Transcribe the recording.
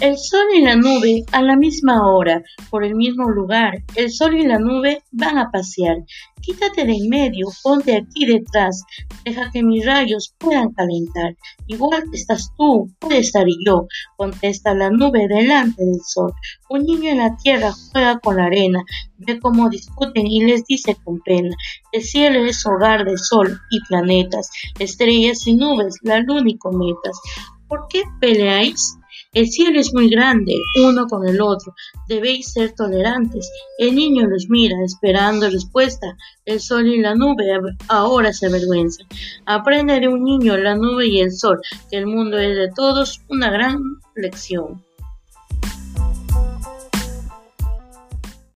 El sol y la nube a la misma hora, por el mismo lugar, el sol y la nube van a pasear. Quítate de en medio, ponte aquí detrás, deja que mis rayos puedan calentar. Igual estás tú, puede estar yo, contesta la nube delante del sol. Un niño en la tierra juega con la arena, ve cómo discuten y les dice con pena. El cielo es hogar de sol y planetas, estrellas y nubes, la luna y cometas. ¿Por qué peleáis? El cielo es muy grande, uno con el otro. Debéis ser tolerantes. El niño los mira, esperando respuesta. El sol y la nube ahora se avergüenzan. Aprende de un niño la nube y el sol, que el mundo es de todos una gran lección.